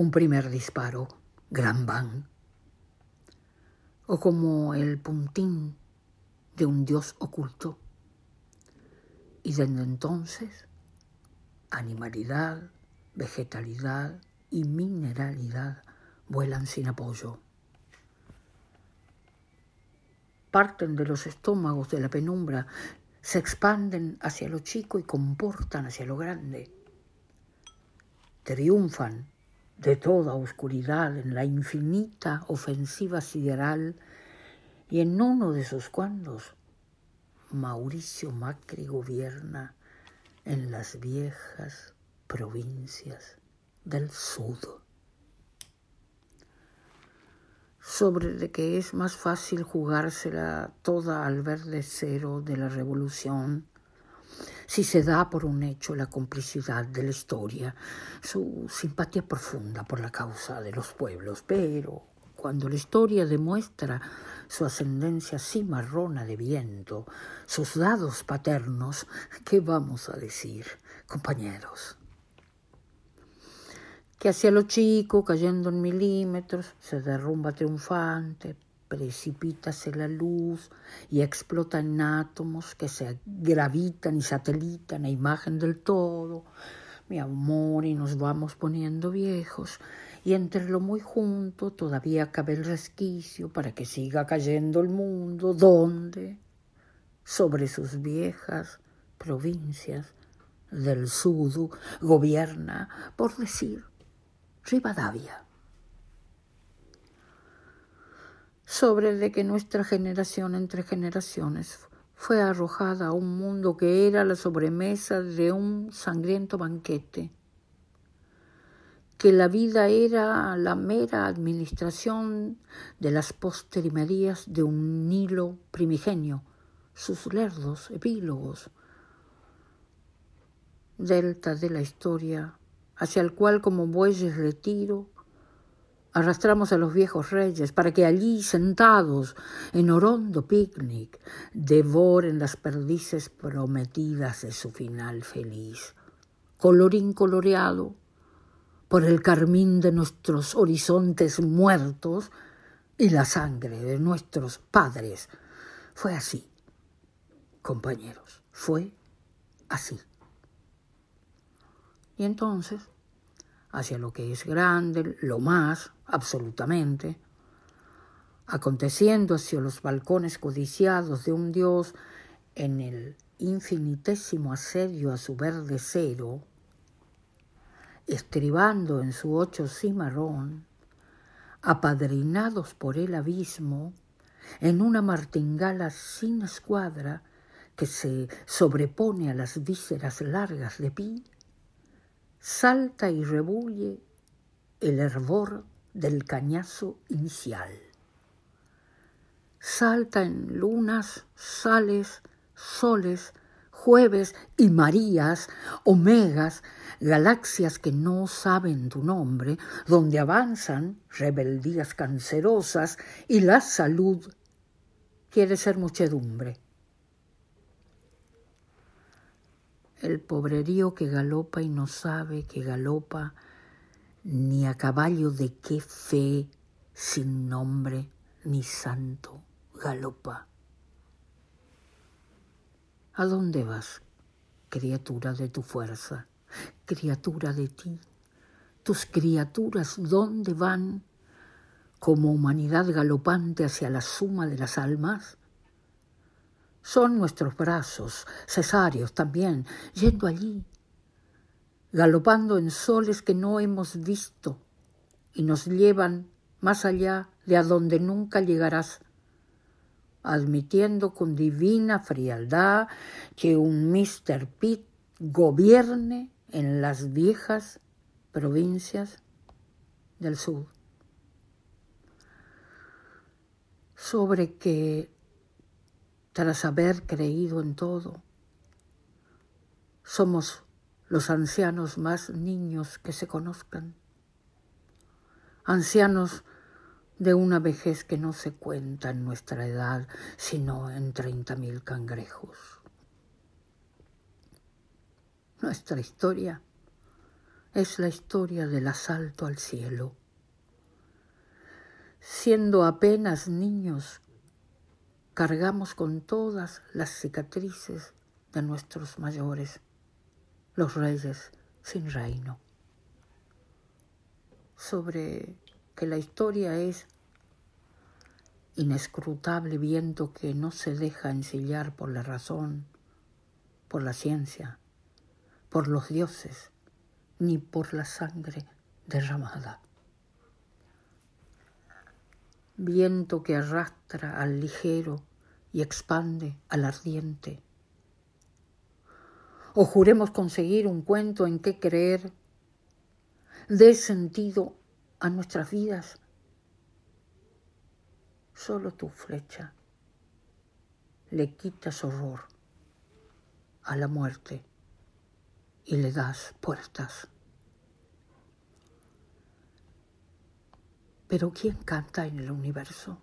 un primer disparo, gran van, o como el puntín de un dios oculto. Y desde entonces, animalidad, vegetalidad y mineralidad vuelan sin apoyo. Parten de los estómagos de la penumbra, se expanden hacia lo chico y comportan hacia lo grande. Triunfan de toda oscuridad en la infinita ofensiva sideral y en uno de sus cuandos Mauricio Macri gobierna en las viejas provincias del sur. Sobre de que es más fácil jugársela toda al verde cero de la revolución si se da por un hecho la complicidad de la historia, su simpatía profunda por la causa de los pueblos, pero cuando la historia demuestra su ascendencia cimarrona de viento, sus dados paternos, ¿qué vamos a decir, compañeros? Que hacia lo chico, cayendo en milímetros, se derrumba triunfante, precipítase la luz y explota en átomos que se gravitan y satelitan a imagen del todo, mi amor, y nos vamos poniendo viejos, y entre lo muy junto todavía cabe el resquicio para que siga cayendo el mundo, ¿dónde? Sobre sus viejas provincias del sudo gobierna, por decir, Rivadavia sobre de que nuestra generación entre generaciones fue arrojada a un mundo que era la sobremesa de un sangriento banquete, que la vida era la mera administración de las posterimerías de un Nilo primigenio, sus lerdos epílogos, delta de la historia, hacia el cual como bueyes retiro, Arrastramos a los viejos reyes para que allí, sentados en orondo picnic, devoren las perdices prometidas de su final feliz. Colorín coloreado por el carmín de nuestros horizontes muertos y la sangre de nuestros padres. Fue así, compañeros, fue así. Y entonces hacia lo que es grande, lo más, absolutamente, aconteciendo hacia los balcones codiciados de un dios en el infinitésimo asedio a su verde cero, estribando en su ocho cimarrón, apadrinados por el abismo, en una martingala sin escuadra que se sobrepone a las vísceras largas de pi, salta y rebulle el hervor del cañazo inicial. Salta en lunas, sales, soles, jueves y marías, omegas, galaxias que no saben tu nombre, donde avanzan rebeldías cancerosas y la salud quiere ser muchedumbre. el pobrerío que galopa y no sabe que galopa, ni a caballo de qué fe sin nombre ni santo galopa. ¿A dónde vas, criatura de tu fuerza, criatura de ti? ¿Tus criaturas dónde van como humanidad galopante hacia la suma de las almas? Son nuestros brazos, cesáreos también, yendo allí, galopando en soles que no hemos visto y nos llevan más allá de a donde nunca llegarás, admitiendo con divina frialdad que un Mr. Pitt gobierne en las viejas provincias del sur. Sobre que tras haber creído en todo. Somos los ancianos más niños que se conozcan, ancianos de una vejez que no se cuenta en nuestra edad, sino en treinta mil cangrejos. Nuestra historia es la historia del asalto al cielo. Siendo apenas niños, cargamos con todas las cicatrices de nuestros mayores, los reyes sin reino. Sobre que la historia es inescrutable viento que no se deja ensillar por la razón, por la ciencia, por los dioses, ni por la sangre derramada. Viento que arrastra al ligero y expande al ardiente. O juremos conseguir un cuento en que creer, dé sentido a nuestras vidas. Solo tu flecha le quitas horror a la muerte y le das puertas. Pero ¿quién canta en el universo?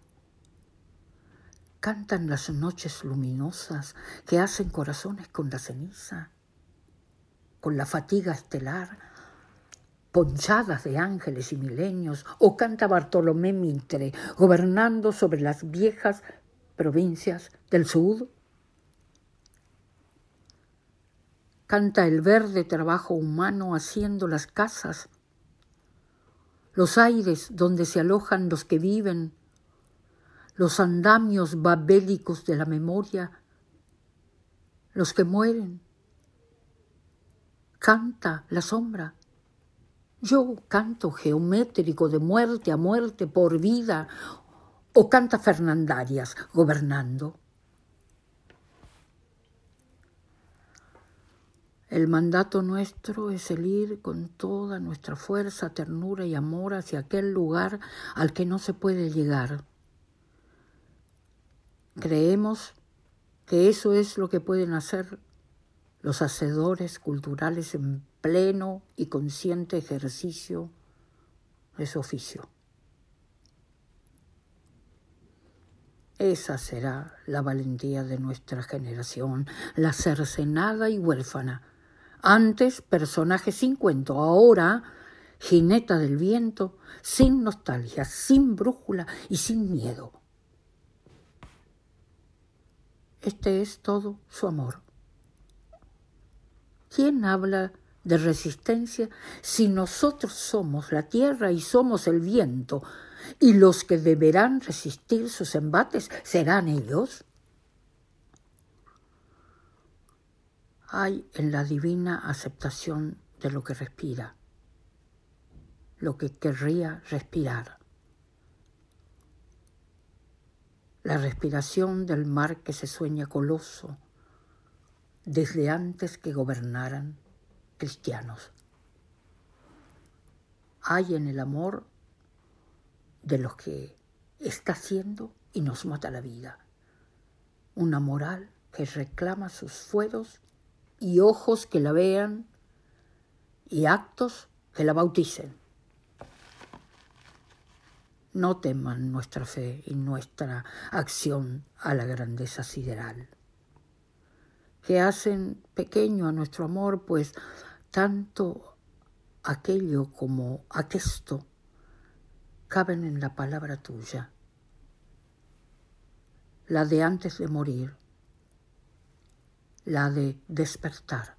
Cantan las noches luminosas que hacen corazones con la ceniza, con la fatiga estelar, ponchadas de ángeles y milenios, o canta Bartolomé Mitre, gobernando sobre las viejas provincias del sur canta el verde trabajo humano haciendo las casas, los aires donde se alojan los que viven, los andamios babélicos de la memoria, los que mueren. Canta la sombra. Yo canto geométrico de muerte a muerte por vida, o canta Fernandarias gobernando. El mandato nuestro es el ir con toda nuestra fuerza, ternura y amor hacia aquel lugar al que no se puede llegar. Creemos que eso es lo que pueden hacer los hacedores culturales en pleno y consciente ejercicio de su oficio. Esa será la valentía de nuestra generación, la cercenada y huérfana, antes personaje sin cuento, ahora jineta del viento, sin nostalgia, sin brújula y sin miedo. Este es todo su amor. ¿Quién habla de resistencia si nosotros somos la tierra y somos el viento, y los que deberán resistir sus embates serán ellos? hay en la divina aceptación de lo que respira, lo que querría respirar. La respiración del mar que se sueña coloso desde antes que gobernaran cristianos. Hay en el amor de los que está haciendo y nos mata la vida. Una moral que reclama sus fueros y ojos que la vean y actos que la bauticen. No teman nuestra fe y nuestra acción a la grandeza sideral, que hacen pequeño a nuestro amor, pues tanto aquello como aquesto caben en la palabra tuya, la de antes de morir la de despertar.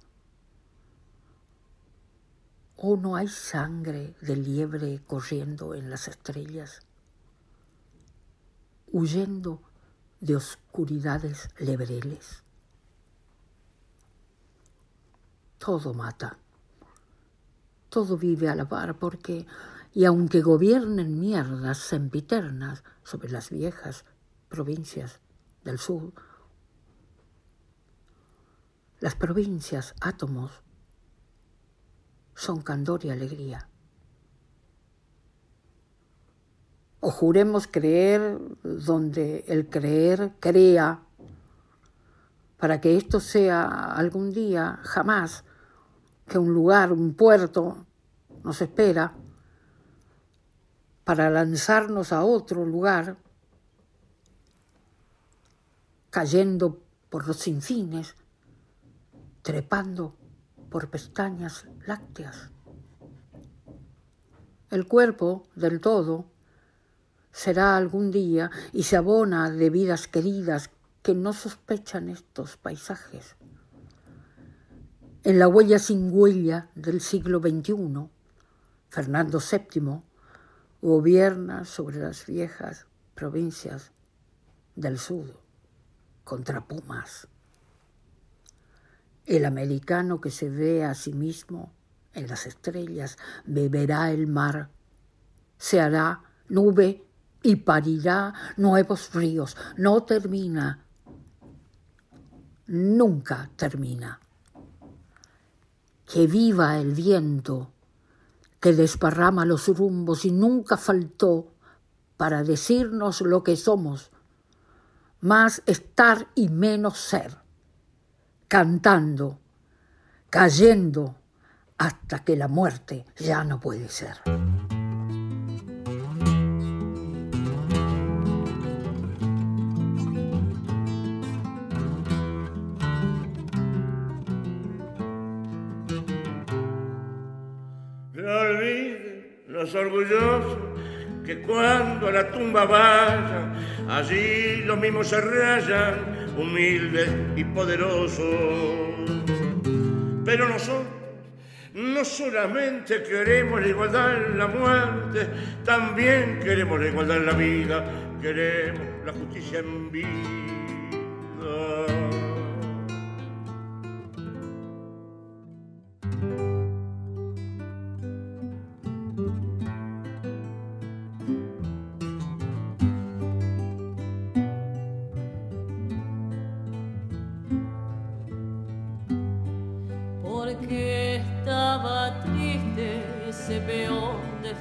¿O no hay sangre de liebre corriendo en las estrellas, huyendo de oscuridades lebreles? Todo mata, todo vive a la par porque, y aunque gobiernen mierdas sempiternas sobre las viejas provincias del sur, las provincias, átomos, son candor y alegría. O juremos creer donde el creer crea, para que esto sea algún día, jamás, que un lugar, un puerto, nos espera para lanzarnos a otro lugar, cayendo por los sinfines trepando por pestañas lácteas. El cuerpo del todo será algún día y se abona de vidas queridas que no sospechan estos paisajes. En la huella sin huella del siglo XXI, Fernando VII gobierna sobre las viejas provincias del sur contra Pumas. El americano que se ve a sí mismo en las estrellas beberá el mar, se hará nube y parirá nuevos ríos. No termina, nunca termina. Que viva el viento que desparrama los rumbos y nunca faltó para decirnos lo que somos, más estar y menos ser, cantando, cayendo, hasta que la muerte ya no puede ser. Los orgullosos que cuando a la tumba vayan, allí los mismos se rayan, humildes y poderosos. Pero nosotros no solamente queremos la igualdad en la muerte, también queremos la igualdad en la vida, queremos la justicia en vida.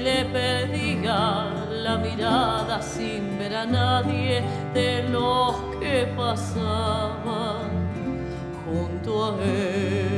le perdía la mirada sin ver a nadie de los que pasaban junto a él.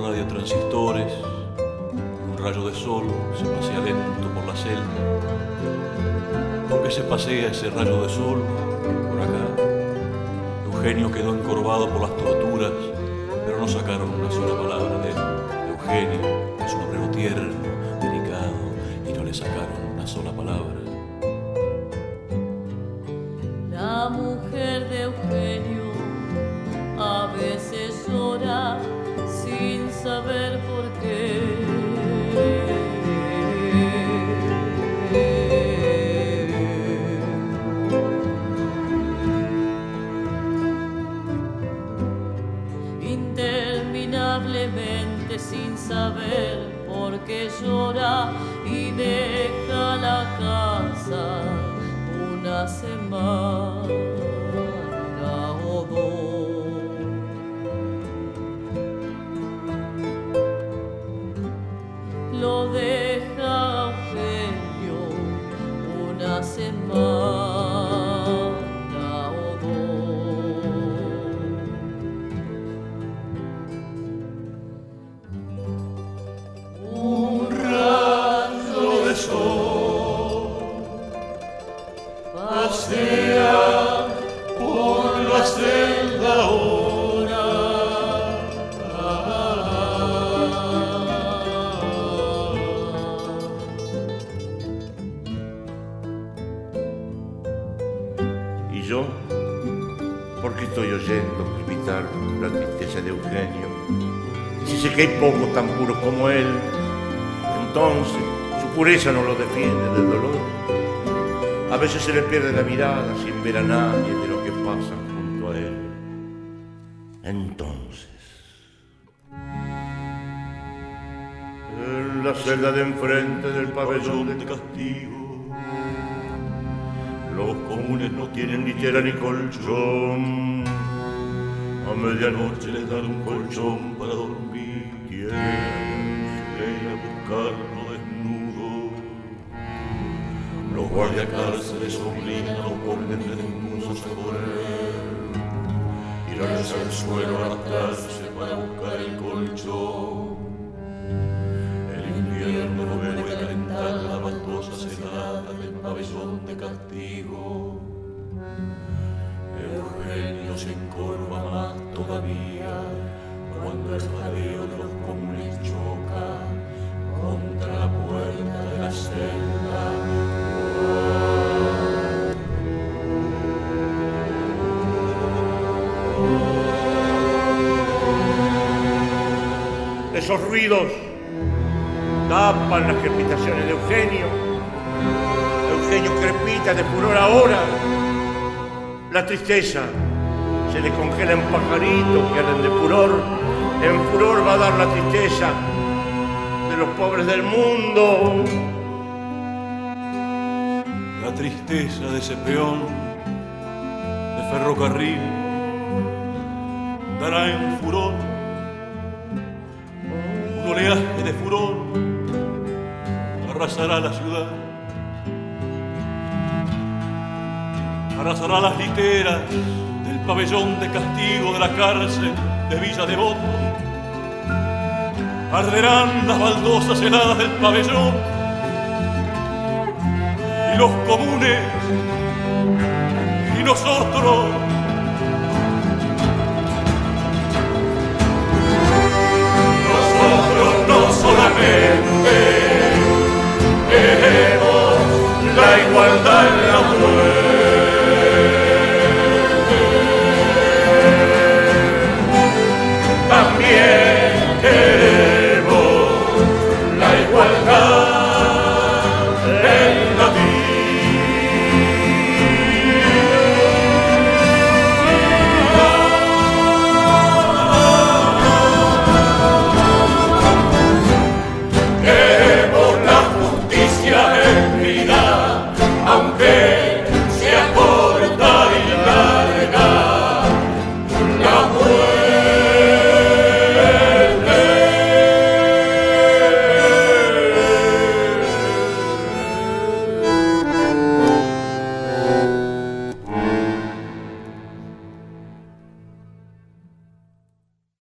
radiotransistores, un rayo de sol se pasea lento por la celda. ¿Por qué se pasea ese rayo de sol por acá? Eugenio quedó encorvado por las torturas, pero no sacaron una sola palabra de él. Eugenio es un obrero tierno, delicado, y no le sacaron una sola palabra. Hay pocos tan puros como él, entonces su pureza no lo defiende del dolor. A veces se le pierde la mirada sin ver a nadie de lo que pasa junto a él. Entonces, en la celda de enfrente del pabellón de castigo, los comunes no tienen ni tela ni colchón. A medianoche les dan un colchón para dormir. Ir a buscarlo desnudo. Los guardiacárceles obligan a los pobres desnudos a correr. Tirarse al suelo, arrastrarse para buscar el colchón. El invierno no vuelve a calentar la baldosa celada del pabellón de castigo. Eugenio se encorva Esos ruidos tapan las crepitaciones de Eugenio. Eugenio crepita de furor ahora. La tristeza se le congela en pajaritos que arden de furor. En furor va a dar la tristeza de los pobres del mundo. La tristeza de ese peón de ferrocarril dará en furor un oleaje de furor, arrasará la ciudad, arrasará las literas del pabellón de castigo de la cárcel de Villa Devoto, arderán las baldosas heladas del pabellón y los comunes y nosotros solamente queremos la igualdad en la muerte.